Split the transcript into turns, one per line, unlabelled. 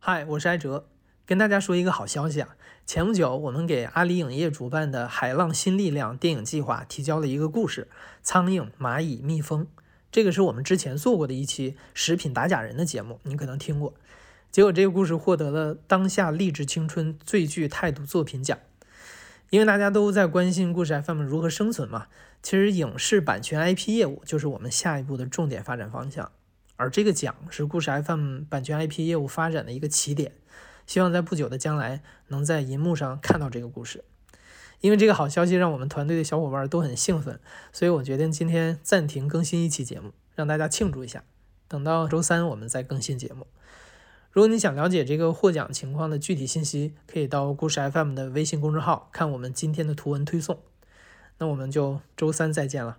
嗨，我是艾哲，跟大家说一个好消息啊！前不久，我们给阿里影业主办的《海浪新力量》电影计划提交了一个故事《苍蝇、蚂蚁、蜜蜂》。这个是我们之前做过的一期食品打假人的节目，你可能听过。结果这个故事获得了当下励志青春最具态度作品奖。因为大家都在关心故事 FM 如何生存嘛，其实影视版权 IP 业务就是我们下一步的重点发展方向。而这个奖是故事 FM 版权 IP 业务发展的一个起点，希望在不久的将来能在银幕上看到这个故事。因为这个好消息让我们团队的小伙伴都很兴奋，所以我决定今天暂停更新一期节目，让大家庆祝一下。等到周三我们再更新节目。如果你想了解这个获奖情况的具体信息，可以到故事 FM 的微信公众号看我们今天的图文推送。那我们就周三再见了。